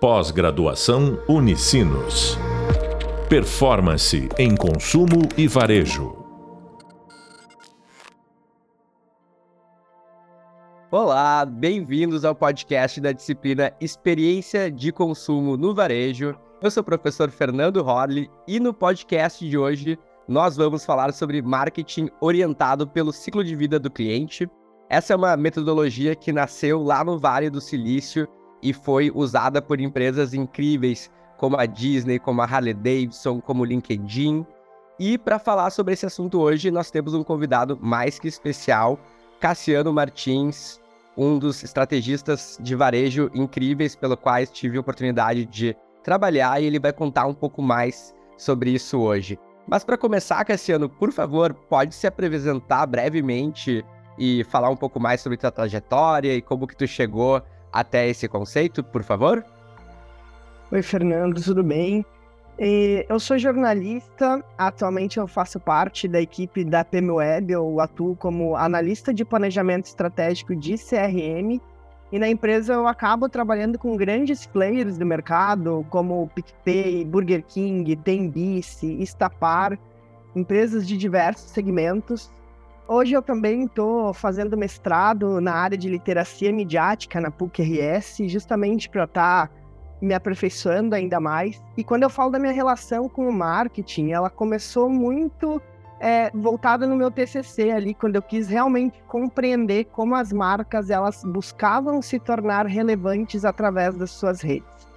Pós-graduação Unicinos. Performance em consumo e varejo. Olá, bem-vindos ao podcast da disciplina Experiência de Consumo no Varejo. Eu sou o professor Fernando Horley e no podcast de hoje nós vamos falar sobre marketing orientado pelo ciclo de vida do cliente. Essa é uma metodologia que nasceu lá no Vale do Silício e foi usada por empresas incríveis como a Disney, como a Harley Davidson, como o LinkedIn. E para falar sobre esse assunto hoje, nós temos um convidado mais que especial, Cassiano Martins, um dos estrategistas de varejo incríveis pelo quais tive a oportunidade de trabalhar e ele vai contar um pouco mais sobre isso hoje. Mas para começar, Cassiano, por favor, pode se apresentar brevemente e falar um pouco mais sobre tua trajetória e como que tu chegou até esse conceito, por favor? Oi, Fernando, tudo bem? Eu sou jornalista, atualmente eu faço parte da equipe da PMWeb, eu atuo como analista de planejamento estratégico de CRM, e na empresa eu acabo trabalhando com grandes players do mercado, como PicPay, Burger King, Tembice, Estapar, empresas de diversos segmentos, Hoje eu também estou fazendo mestrado na área de literacia midiática na PUC-RS, justamente para estar tá me aperfeiçoando ainda mais. E quando eu falo da minha relação com o marketing, ela começou muito é, voltada no meu TCC ali, quando eu quis realmente compreender como as marcas elas buscavam se tornar relevantes através das suas redes.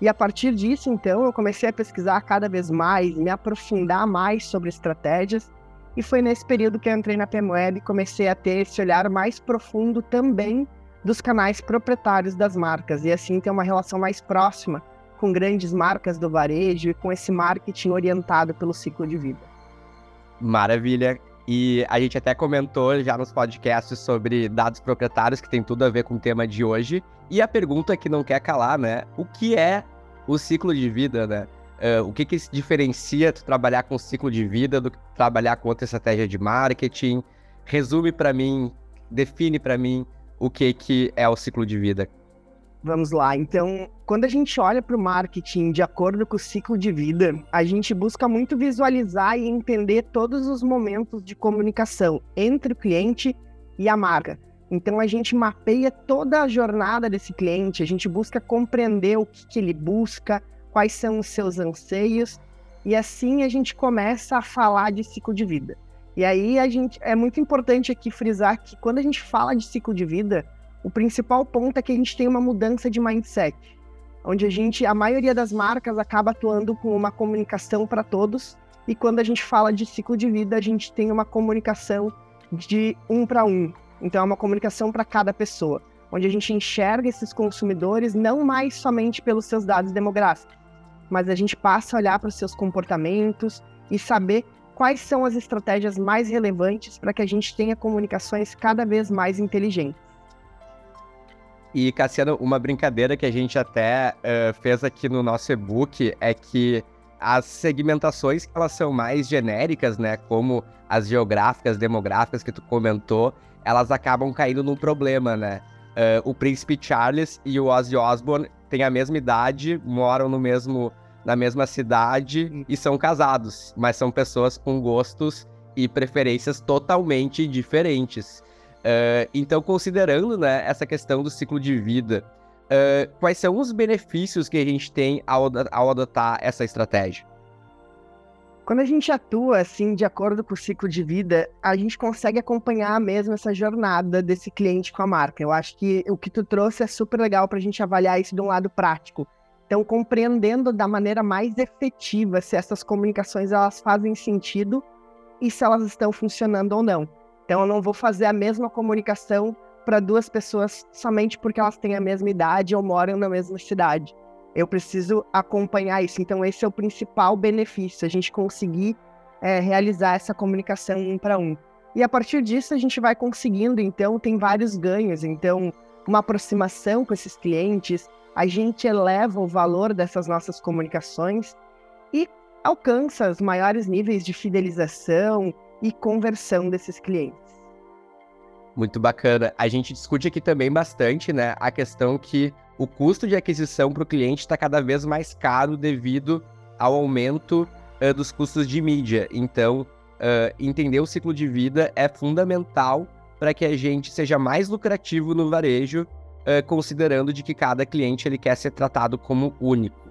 E a partir disso, então, eu comecei a pesquisar cada vez mais, me aprofundar mais sobre estratégias e foi nesse período que eu entrei na PMWeb e comecei a ter esse olhar mais profundo também dos canais proprietários das marcas e assim ter uma relação mais próxima com grandes marcas do varejo e com esse marketing orientado pelo ciclo de vida. Maravilha. E a gente até comentou já nos podcasts sobre dados proprietários, que tem tudo a ver com o tema de hoje. E a pergunta que não quer calar, né? O que é o ciclo de vida, né? Uh, o que, que se diferencia tu trabalhar com ciclo de vida do que trabalhar com outra estratégia de marketing? Resume para mim, define para mim o que, que é o ciclo de vida. Vamos lá. Então, quando a gente olha para o marketing de acordo com o ciclo de vida, a gente busca muito visualizar e entender todos os momentos de comunicação entre o cliente e a marca. Então, a gente mapeia toda a jornada desse cliente, a gente busca compreender o que, que ele busca, quais são os seus anseios, e assim a gente começa a falar de ciclo de vida. E aí a gente é muito importante aqui frisar que quando a gente fala de ciclo de vida, o principal ponto é que a gente tem uma mudança de mindset, onde a gente, a maioria das marcas acaba atuando com uma comunicação para todos, e quando a gente fala de ciclo de vida, a gente tem uma comunicação de um para um. Então é uma comunicação para cada pessoa, onde a gente enxerga esses consumidores não mais somente pelos seus dados demográficos, mas a gente passa a olhar para os seus comportamentos e saber quais são as estratégias mais relevantes para que a gente tenha comunicações cada vez mais inteligentes. E, Cassiano, uma brincadeira que a gente até uh, fez aqui no nosso e-book é que as segmentações elas são mais genéricas, né? Como as geográficas, demográficas que tu comentou, elas acabam caindo num problema, né? Uh, o Príncipe Charles e o Ozzy Osbourne têm a mesma idade, moram no mesmo na mesma cidade hum. e são casados, mas são pessoas com gostos e preferências totalmente diferentes. Uh, então, considerando né, essa questão do ciclo de vida, uh, quais são os benefícios que a gente tem ao, ao adotar essa estratégia? Quando a gente atua assim, de acordo com o ciclo de vida, a gente consegue acompanhar mesmo essa jornada desse cliente com a marca. Eu acho que o que tu trouxe é super legal para a gente avaliar isso de um lado prático. Então, compreendendo da maneira mais efetiva se essas comunicações elas fazem sentido e se elas estão funcionando ou não. Então, eu não vou fazer a mesma comunicação para duas pessoas somente porque elas têm a mesma idade ou moram na mesma cidade. Eu preciso acompanhar isso. Então, esse é o principal benefício, a gente conseguir é, realizar essa comunicação um para um. E a partir disso, a gente vai conseguindo, então, tem vários ganhos. Então, uma aproximação com esses clientes, a gente eleva o valor dessas nossas comunicações e alcança os maiores níveis de fidelização e conversão desses clientes. Muito bacana. A gente discute aqui também bastante, né, a questão que o custo de aquisição para o cliente está cada vez mais caro devido ao aumento uh, dos custos de mídia. Então, uh, entender o ciclo de vida é fundamental para que a gente seja mais lucrativo no varejo, uh, considerando de que cada cliente ele quer ser tratado como único.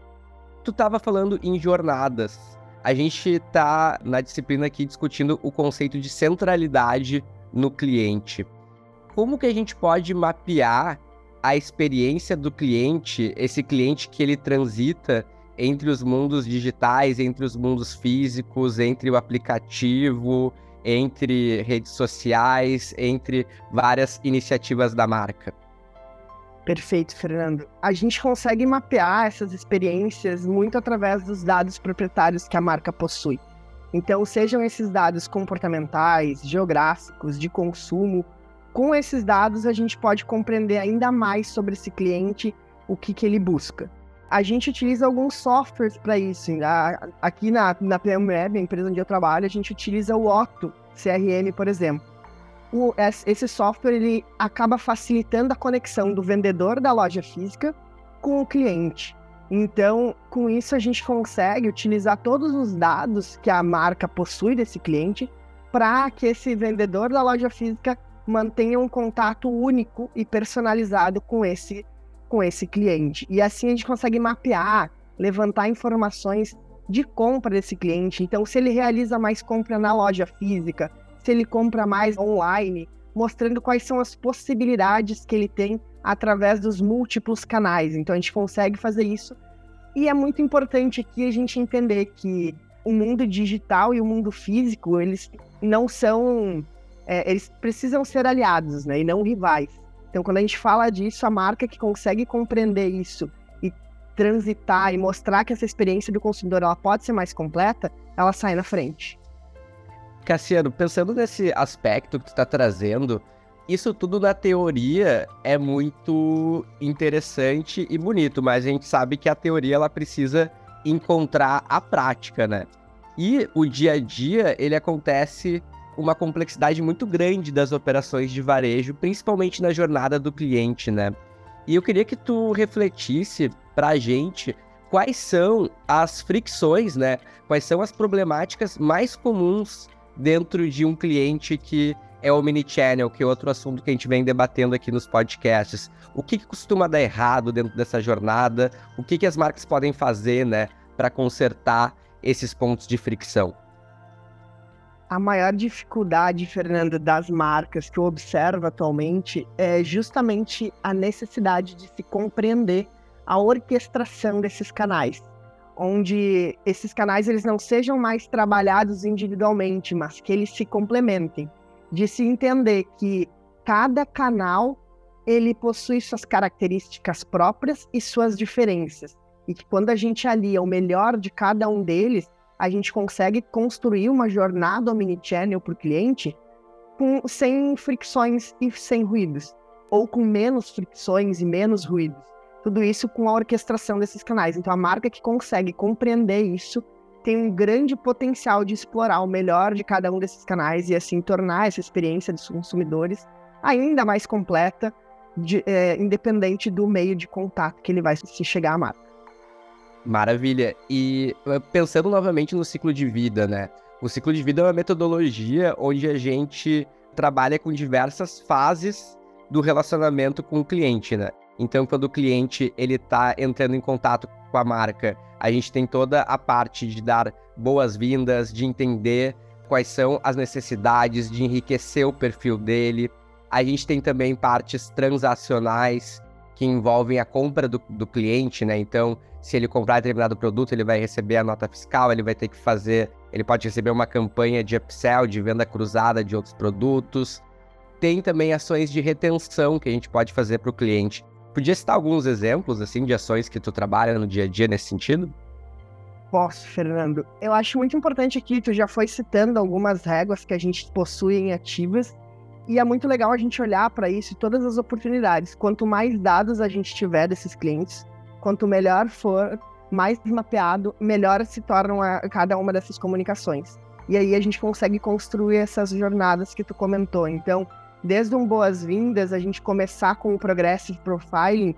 Tu estava falando em jornadas. A gente está na disciplina aqui discutindo o conceito de centralidade no cliente. Como que a gente pode mapear a experiência do cliente, esse cliente que ele transita entre os mundos digitais, entre os mundos físicos, entre o aplicativo, entre redes sociais, entre várias iniciativas da marca. Perfeito, Fernando. A gente consegue mapear essas experiências muito através dos dados proprietários que a marca possui. Então, sejam esses dados comportamentais, geográficos, de consumo, com esses dados a gente pode compreender ainda mais sobre esse cliente, o que, que ele busca a gente utiliza alguns softwares para isso. Aqui na, na PM Web, a empresa onde eu trabalho, a gente utiliza o Otto CRM, por exemplo. O, esse software ele acaba facilitando a conexão do vendedor da loja física com o cliente. Então, com isso, a gente consegue utilizar todos os dados que a marca possui desse cliente para que esse vendedor da loja física mantenha um contato único e personalizado com esse com esse cliente. E assim a gente consegue mapear, levantar informações de compra desse cliente. Então, se ele realiza mais compra na loja física, se ele compra mais online, mostrando quais são as possibilidades que ele tem através dos múltiplos canais. Então, a gente consegue fazer isso. E é muito importante aqui a gente entender que o mundo digital e o mundo físico, eles não são. É, eles precisam ser aliados, né? E não rivais. Então, quando a gente fala disso, a marca que consegue compreender isso e transitar e mostrar que essa experiência do consumidor ela pode ser mais completa, ela sai na frente. Cassiano, pensando nesse aspecto que tu está trazendo, isso tudo na teoria é muito interessante e bonito, mas a gente sabe que a teoria ela precisa encontrar a prática, né? E o dia a dia ele acontece uma complexidade muito grande das operações de varejo, principalmente na jornada do cliente, né? E eu queria que tu refletisse para a gente quais são as fricções, né? Quais são as problemáticas mais comuns dentro de um cliente que é o mini-channel, que é outro assunto que a gente vem debatendo aqui nos podcasts. O que, que costuma dar errado dentro dessa jornada? O que, que as marcas podem fazer, né, para consertar esses pontos de fricção? A maior dificuldade, Fernando, das marcas que eu observo atualmente é justamente a necessidade de se compreender a orquestração desses canais, onde esses canais eles não sejam mais trabalhados individualmente, mas que eles se complementem, de se entender que cada canal ele possui suas características próprias e suas diferenças, e que quando a gente alia o melhor de cada um deles, a gente consegue construir uma jornada omnichannel para o cliente com, sem fricções e sem ruídos, ou com menos fricções e menos ruídos. Tudo isso com a orquestração desses canais. Então, a marca que consegue compreender isso tem um grande potencial de explorar o melhor de cada um desses canais e assim tornar essa experiência dos consumidores ainda mais completa, de, é, independente do meio de contato que ele vai se chegar à marca. Maravilha. E eh, pensando novamente no ciclo de vida, né? O ciclo de vida é uma metodologia onde a gente trabalha com diversas fases do relacionamento com o cliente, né? Então, quando o cliente ele está entrando em contato com a marca, a gente tem toda a parte de dar boas-vindas, de entender quais são as necessidades, de enriquecer o perfil dele. A gente tem também partes transacionais que envolvem a compra do, do cliente, né? Então, se ele comprar determinado produto, ele vai receber a nota fiscal, ele vai ter que fazer, ele pode receber uma campanha de upsell, de venda cruzada de outros produtos. Tem também ações de retenção que a gente pode fazer para o cliente. Podia citar alguns exemplos assim de ações que tu trabalha no dia a dia nesse sentido? Posso, Fernando. Eu acho muito importante aqui, tu já foi citando algumas réguas que a gente possui em ativas, e é muito legal a gente olhar para isso e todas as oportunidades. Quanto mais dados a gente tiver desses clientes, Quanto melhor for, mais mapeado, melhor se tornam a, cada uma dessas comunicações. E aí a gente consegue construir essas jornadas que tu comentou. Então, desde um boas-vindas, a gente começar com o Progressive Profiling,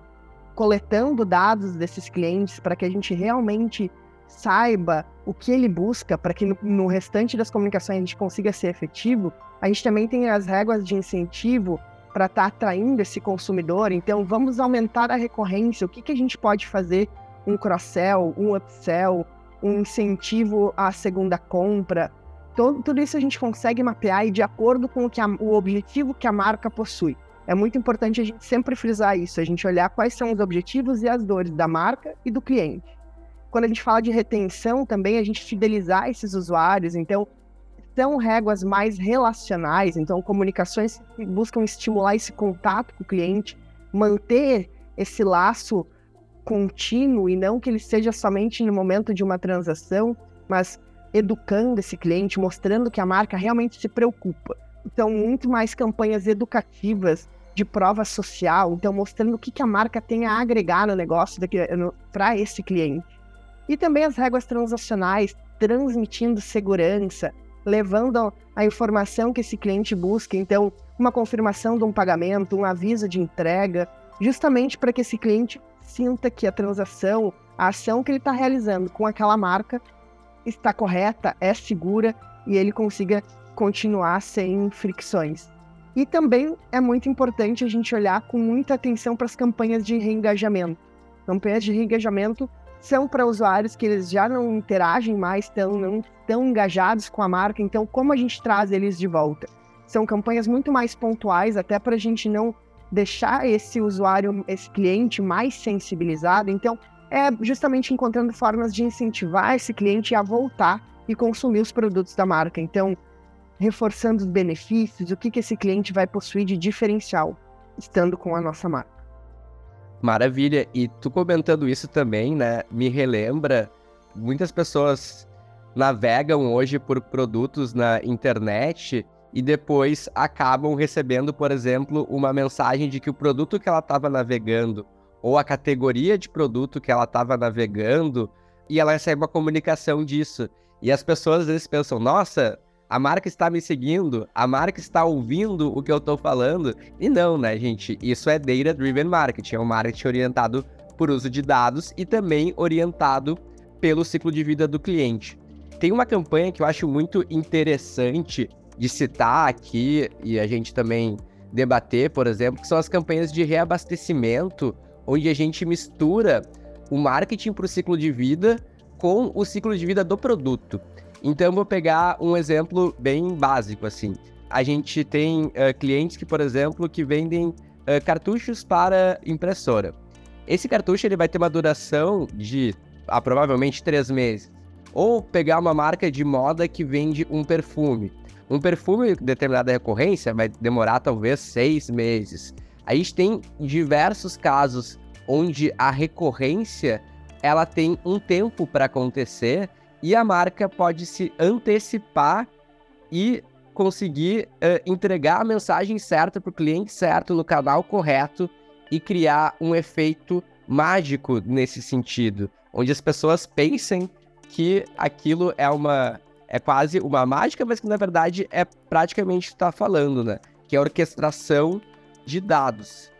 coletando dados desses clientes para que a gente realmente saiba o que ele busca, para que no, no, restante das comunicações a gente consiga ser efetivo, a gente também tem as regras de incentivo para estar tá atraindo esse consumidor. Então, vamos aumentar a recorrência. O que, que a gente pode fazer? Um cross-sell, um upsell, um incentivo à segunda compra. Todo, tudo isso a gente consegue mapear e de acordo com o, que a, o objetivo que a marca possui. É muito importante a gente sempre frisar isso, a gente olhar quais são os objetivos e as dores da marca e do cliente. Quando a gente fala de retenção também, a gente fidelizar esses usuários, então são réguas mais relacionais, então comunicações que buscam estimular esse contato com o cliente, manter esse laço contínuo e não que ele seja somente no momento de uma transação, mas educando esse cliente, mostrando que a marca realmente se preocupa. Então, muito mais campanhas educativas de prova social, então mostrando o que, que a marca tem a agregar no negócio para esse cliente. E também as regras transacionais, transmitindo segurança, levando a informação que esse cliente busca, então uma confirmação de um pagamento, um aviso de entrega, justamente para que esse cliente sinta que a transação, a ação que ele está realizando com aquela marca está correta, é segura e ele consiga continuar sem fricções. E também é muito importante a gente olhar com muita atenção para as campanhas de reengajamento. Campanhas de reengajamento são para usuários que eles já não interagem mais, tão, não estão engajados com a marca, então como a gente traz eles de volta? São campanhas muito mais pontuais, até para a gente não deixar esse usuário, esse cliente mais sensibilizado. Então, é justamente encontrando formas de incentivar esse cliente a voltar e consumir os produtos da marca. Então, reforçando os benefícios, o que, que esse cliente vai possuir de diferencial estando com a nossa marca. Maravilha. E tu comentando isso também, né, me relembra muitas pessoas navegam hoje por produtos na internet e depois acabam recebendo, por exemplo, uma mensagem de que o produto que ela estava navegando ou a categoria de produto que ela estava navegando e ela recebe uma comunicação disso. E as pessoas às vezes pensam: nossa, a marca está me seguindo, a marca está ouvindo o que eu estou falando. E não, né, gente? Isso é Data Driven Marketing, é um marketing orientado por uso de dados e também orientado pelo ciclo de vida do cliente. Tem uma campanha que eu acho muito interessante de citar aqui e a gente também debater, por exemplo, que são as campanhas de reabastecimento onde a gente mistura o marketing para o ciclo de vida com o ciclo de vida do produto. Então, vou pegar um exemplo bem básico, assim. A gente tem uh, clientes que, por exemplo, que vendem uh, cartuchos para impressora. Esse cartucho ele vai ter uma duração de ah, provavelmente três meses. Ou pegar uma marca de moda que vende um perfume. Um perfume de determinada recorrência vai demorar talvez seis meses. A gente tem diversos casos onde a recorrência ela tem um tempo para acontecer e a marca pode se antecipar e conseguir uh, entregar a mensagem certa para o cliente certo no canal correto e criar um efeito mágico nesse sentido, onde as pessoas pensem que aquilo é uma é quase uma mágica, mas que na verdade é praticamente está falando, né? Que é a orquestração de dados.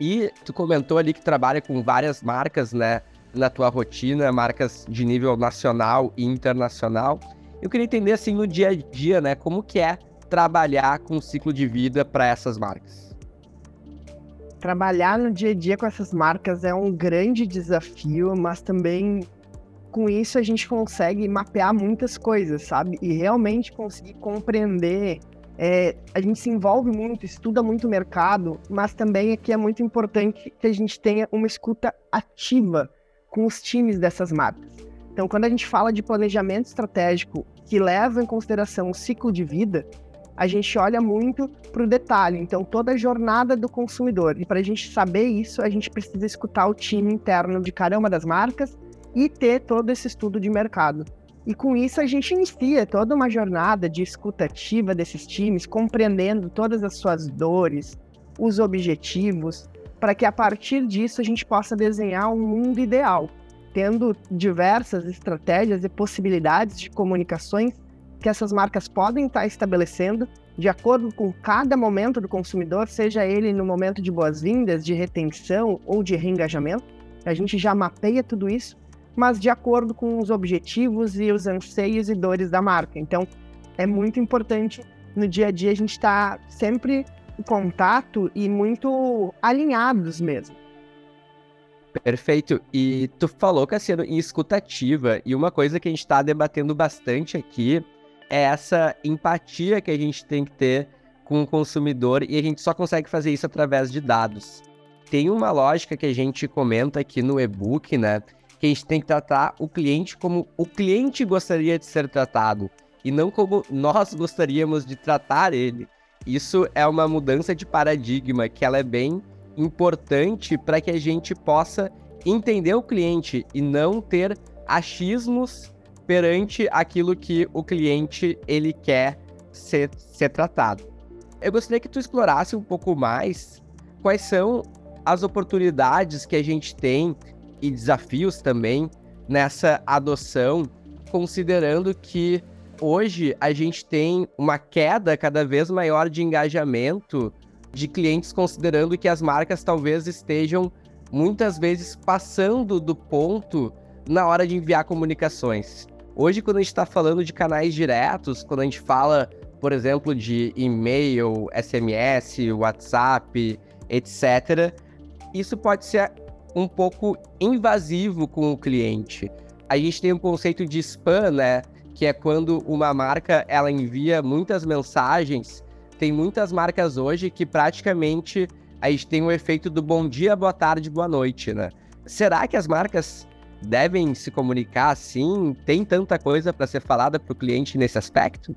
E tu comentou ali que trabalha com várias marcas, né? Na tua rotina, marcas de nível nacional e internacional. Eu queria entender, assim, no dia a dia, né? Como que é trabalhar com o ciclo de vida para essas marcas? Trabalhar no dia a dia com essas marcas é um grande desafio, mas também com isso a gente consegue mapear muitas coisas, sabe? E realmente conseguir compreender é, a gente se envolve muito, estuda muito o mercado, mas também aqui é muito importante que a gente tenha uma escuta ativa com os times dessas marcas. Então, quando a gente fala de planejamento estratégico que leva em consideração o ciclo de vida, a gente olha muito para o detalhe, então toda a jornada do consumidor. E para a gente saber isso, a gente precisa escutar o time interno de cada uma das marcas e ter todo esse estudo de mercado. E com isso a gente inicia toda uma jornada de escutativa desses times, compreendendo todas as suas dores, os objetivos, para que a partir disso a gente possa desenhar um mundo ideal, tendo diversas estratégias e possibilidades de comunicações que essas marcas podem estar estabelecendo de acordo com cada momento do consumidor, seja ele no momento de boas-vindas, de retenção ou de reengajamento. A gente já mapeia tudo isso, mas de acordo com os objetivos e os anseios e dores da marca. Então, é muito importante no dia a dia a gente estar tá sempre em contato e muito alinhados mesmo. Perfeito. E tu falou, Cassiano, em escutativa, e uma coisa que a gente está debatendo bastante aqui é essa empatia que a gente tem que ter com o consumidor e a gente só consegue fazer isso através de dados. Tem uma lógica que a gente comenta aqui no e-book, né? Que a gente tem que tratar o cliente como o cliente gostaria de ser tratado e não como nós gostaríamos de tratar ele. Isso é uma mudança de paradigma que ela é bem importante para que a gente possa entender o cliente e não ter achismos perante aquilo que o cliente ele quer ser, ser tratado. Eu gostaria que tu explorasse um pouco mais quais são as oportunidades que a gente tem e desafios também nessa adoção, considerando que hoje a gente tem uma queda cada vez maior de engajamento de clientes, considerando que as marcas talvez estejam muitas vezes passando do ponto na hora de enviar comunicações. Hoje, quando a gente está falando de canais diretos, quando a gente fala, por exemplo, de e-mail, SMS, WhatsApp, etc., isso pode ser um pouco invasivo com o cliente. A gente tem um conceito de spam, né? Que é quando uma marca ela envia muitas mensagens. Tem muitas marcas hoje que praticamente a gente tem o um efeito do bom dia, boa tarde, boa noite, né? Será que as marcas devem se comunicar assim? Tem tanta coisa para ser falada para o cliente nesse aspecto?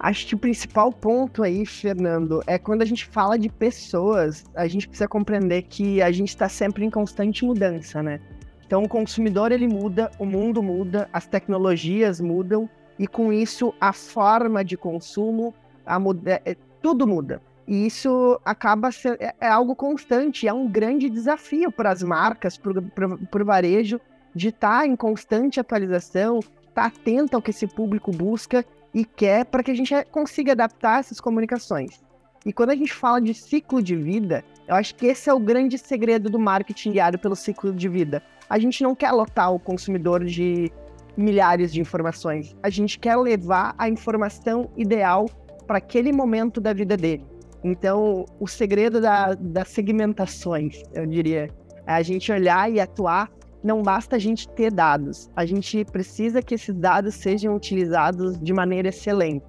Acho que o principal ponto aí, Fernando, é quando a gente fala de pessoas, a gente precisa compreender que a gente está sempre em constante mudança, né? Então o consumidor ele muda, o mundo muda, as tecnologias mudam e com isso a forma de consumo, a muda, é, tudo muda. E isso acaba sendo é, é algo constante, é um grande desafio para as marcas, para o varejo, de estar tá em constante atualização, estar tá atento ao que esse público busca e quer para que a gente consiga adaptar essas comunicações. E quando a gente fala de ciclo de vida, eu acho que esse é o grande segredo do marketing guiado pelo ciclo de vida. A gente não quer lotar o consumidor de milhares de informações. A gente quer levar a informação ideal para aquele momento da vida dele. Então, o segredo da, das segmentações, eu diria, é a gente olhar e atuar. Não basta a gente ter dados, a gente precisa que esses dados sejam utilizados de maneira excelente.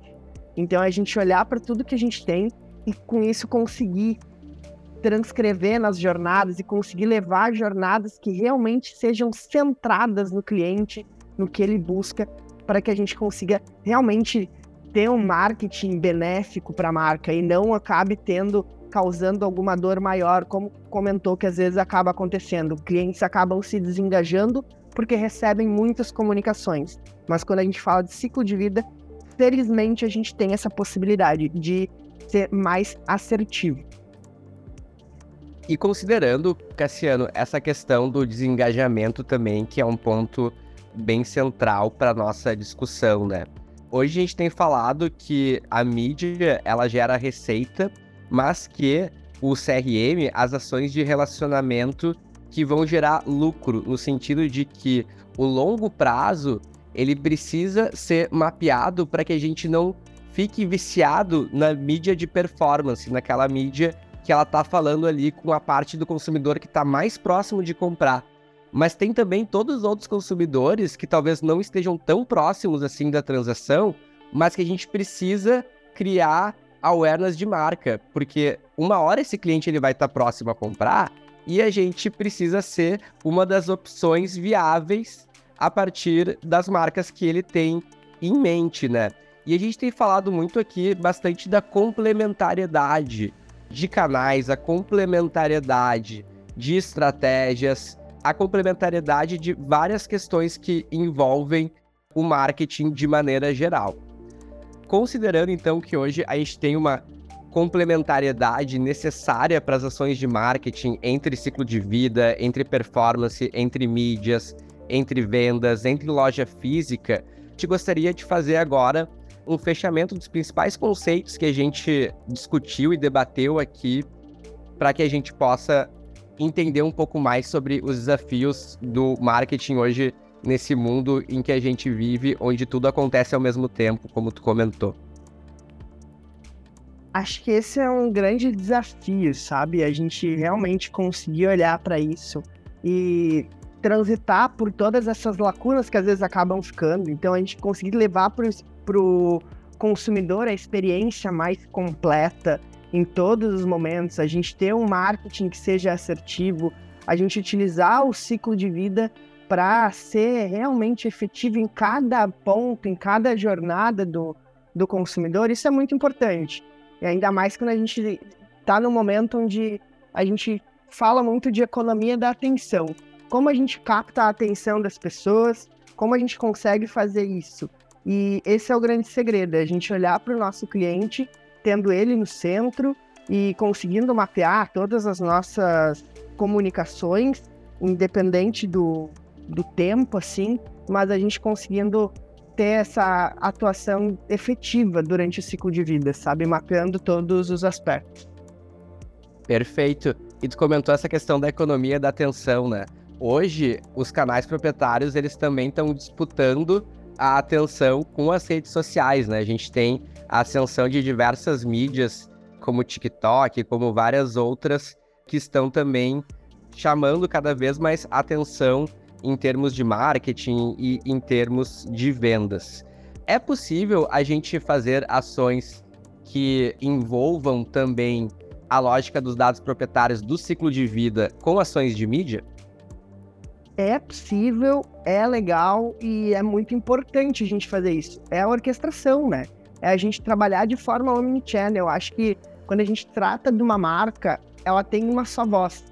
Então, a gente olhar para tudo que a gente tem e, com isso, conseguir transcrever nas jornadas e conseguir levar jornadas que realmente sejam centradas no cliente, no que ele busca, para que a gente consiga realmente ter um marketing benéfico para a marca e não acabe tendo causando alguma dor maior, como comentou que às vezes acaba acontecendo. Clientes acabam se desengajando porque recebem muitas comunicações. Mas quando a gente fala de ciclo de vida, felizmente a gente tem essa possibilidade de ser mais assertivo. E considerando, Cassiano, essa questão do desengajamento também, que é um ponto bem central para nossa discussão, né? Hoje a gente tem falado que a mídia ela gera receita, mas que o CRM, as ações de relacionamento que vão gerar lucro, no sentido de que o longo prazo ele precisa ser mapeado para que a gente não fique viciado na mídia de performance, naquela mídia que ela tá falando ali com a parte do consumidor que está mais próximo de comprar. Mas tem também todos os outros consumidores que talvez não estejam tão próximos assim da transação, mas que a gente precisa criar awareness de marca, porque uma hora esse cliente ele vai estar tá próximo a comprar e a gente precisa ser uma das opções viáveis a partir das marcas que ele tem em mente, né? E a gente tem falado muito aqui bastante da complementariedade de canais, a complementariedade de estratégias, a complementariedade de várias questões que envolvem o marketing de maneira geral. Considerando então que hoje a gente tem uma complementariedade necessária para as ações de marketing entre ciclo de vida, entre performance, entre mídias, entre vendas, entre loja física, te gostaria de fazer agora um fechamento dos principais conceitos que a gente discutiu e debateu aqui, para que a gente possa entender um pouco mais sobre os desafios do marketing hoje nesse mundo em que a gente vive, onde tudo acontece ao mesmo tempo, como tu comentou. Acho que esse é um grande desafio, sabe? A gente realmente conseguir olhar para isso e transitar por todas essas lacunas que às vezes acabam ficando. Então, a gente conseguir levar para o consumidor a experiência mais completa em todos os momentos, a gente ter um marketing que seja assertivo, a gente utilizar o ciclo de vida para ser realmente efetivo em cada ponto, em cada jornada do, do consumidor, isso é muito importante. E ainda mais quando a gente está no momento onde a gente fala muito de economia da atenção. Como a gente capta a atenção das pessoas, como a gente consegue fazer isso. E esse é o grande segredo, é a gente olhar para o nosso cliente, tendo ele no centro e conseguindo mapear todas as nossas comunicações, independente do, do tempo, assim, mas a gente conseguindo ter essa atuação efetiva durante o ciclo de vida, sabe? Mapeando todos os aspectos. Perfeito. E tu comentou essa questão da economia da atenção, né? Hoje, os canais proprietários, eles também estão disputando a atenção com as redes sociais, né? A gente tem a ascensão de diversas mídias, como o TikTok, como várias outras, que estão também chamando cada vez mais atenção em termos de marketing e em termos de vendas. É possível a gente fazer ações que envolvam também a lógica dos dados proprietários do ciclo de vida com ações de mídia? É possível, é legal e é muito importante a gente fazer isso. É a orquestração, né? É a gente trabalhar de forma omnichannel. Acho que quando a gente trata de uma marca, ela tem uma só voz.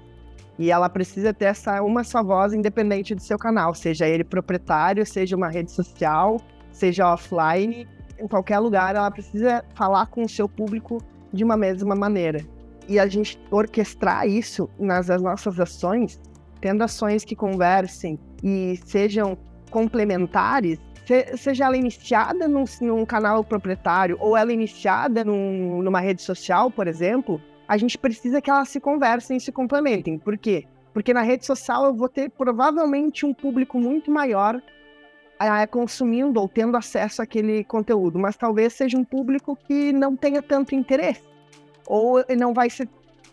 E ela precisa ter essa uma só voz independente do seu canal, seja ele proprietário, seja uma rede social, seja offline, em qualquer lugar, ela precisa falar com o seu público de uma mesma maneira. E a gente orquestrar isso nas nossas ações, tendo ações que conversem e sejam complementares, seja ela iniciada num, num canal proprietário ou ela iniciada num, numa rede social, por exemplo, a gente precisa que elas se conversem e se complementem. Por quê? Porque na rede social eu vou ter provavelmente um público muito maior é, consumindo ou tendo acesso àquele conteúdo, mas talvez seja um público que não tenha tanto interesse ou não vai ser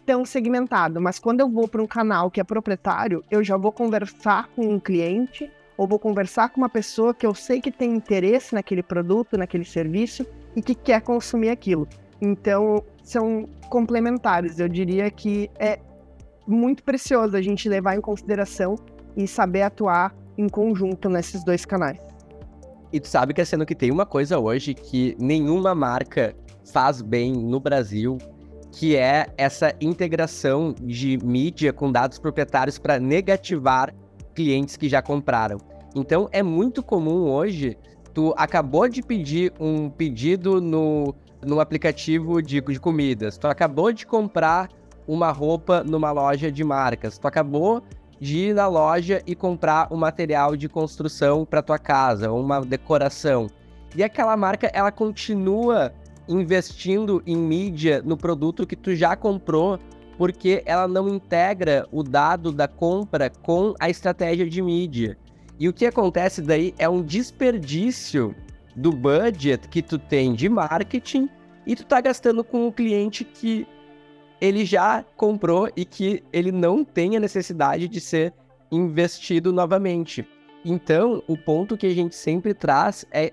tão segmentado. Mas quando eu vou para um canal que é proprietário, eu já vou conversar com um cliente ou vou conversar com uma pessoa que eu sei que tem interesse naquele produto, naquele serviço e que quer consumir aquilo. Então, são complementares. Eu diria que é muito precioso a gente levar em consideração e saber atuar em conjunto nesses dois canais. E tu sabe que é sendo que tem uma coisa hoje que nenhuma marca faz bem no Brasil, que é essa integração de mídia com dados proprietários para negativar clientes que já compraram. Então é muito comum hoje, tu acabou de pedir um pedido no no aplicativo de, de comidas, tu acabou de comprar uma roupa numa loja de marcas, tu acabou de ir na loja e comprar um material de construção para tua casa, uma decoração. E aquela marca, ela continua investindo em mídia no produto que tu já comprou, porque ela não integra o dado da compra com a estratégia de mídia. E o que acontece daí é um desperdício do budget que tu tem de marketing e tu tá gastando com um cliente que ele já comprou e que ele não tem a necessidade de ser investido novamente. Então, o ponto que a gente sempre traz é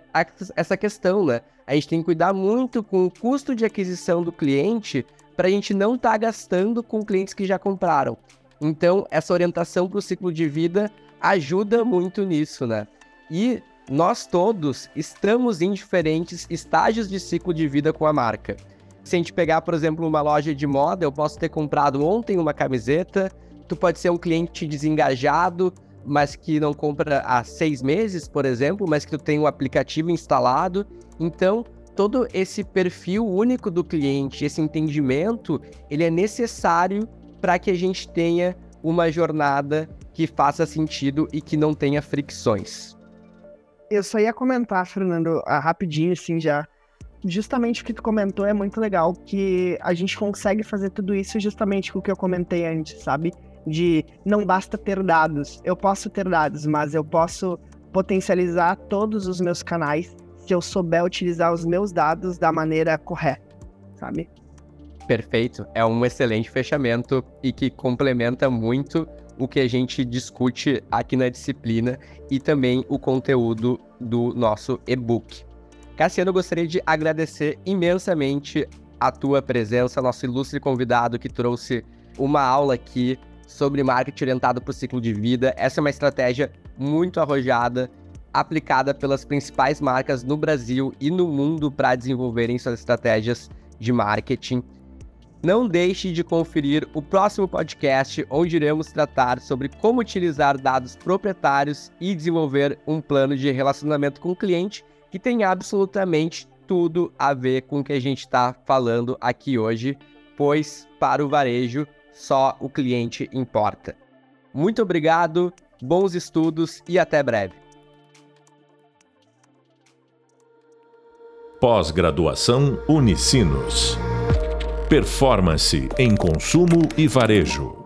essa questão, né? A gente tem que cuidar muito com o custo de aquisição do cliente para a gente não estar tá gastando com clientes que já compraram. Então, essa orientação para o ciclo de vida ajuda muito nisso, né? E nós todos estamos em diferentes estágios de ciclo de vida com a marca. Se a gente pegar, por exemplo, uma loja de moda, eu posso ter comprado ontem uma camiseta, tu pode ser um cliente desengajado, mas que não compra há seis meses, por exemplo, mas que tu tem o um aplicativo instalado. Então, todo esse perfil único do cliente, esse entendimento, ele é necessário para que a gente tenha uma jornada que faça sentido e que não tenha fricções. Eu só ia comentar, Fernando, ah, rapidinho, assim, já justamente o que tu comentou é muito legal, que a gente consegue fazer tudo isso justamente com o que eu comentei antes, sabe? De não basta ter dados. Eu posso ter dados, mas eu posso potencializar todos os meus canais se eu souber utilizar os meus dados da maneira correta, sabe? Perfeito. É um excelente fechamento e que complementa muito o que a gente discute aqui na disciplina e também o conteúdo do nosso e-book. Cassiano, gostaria de agradecer imensamente a tua presença, nosso ilustre convidado que trouxe uma aula aqui sobre marketing orientado para o ciclo de vida. Essa é uma estratégia muito arrojada, aplicada pelas principais marcas no Brasil e no mundo para desenvolverem suas estratégias de marketing. Não deixe de conferir o próximo podcast, onde iremos tratar sobre como utilizar dados proprietários e desenvolver um plano de relacionamento com o cliente que tem absolutamente tudo a ver com o que a gente está falando aqui hoje, pois para o varejo só o cliente importa. Muito obrigado, bons estudos e até breve. Pós-graduação Unicinos. Performance em consumo e varejo.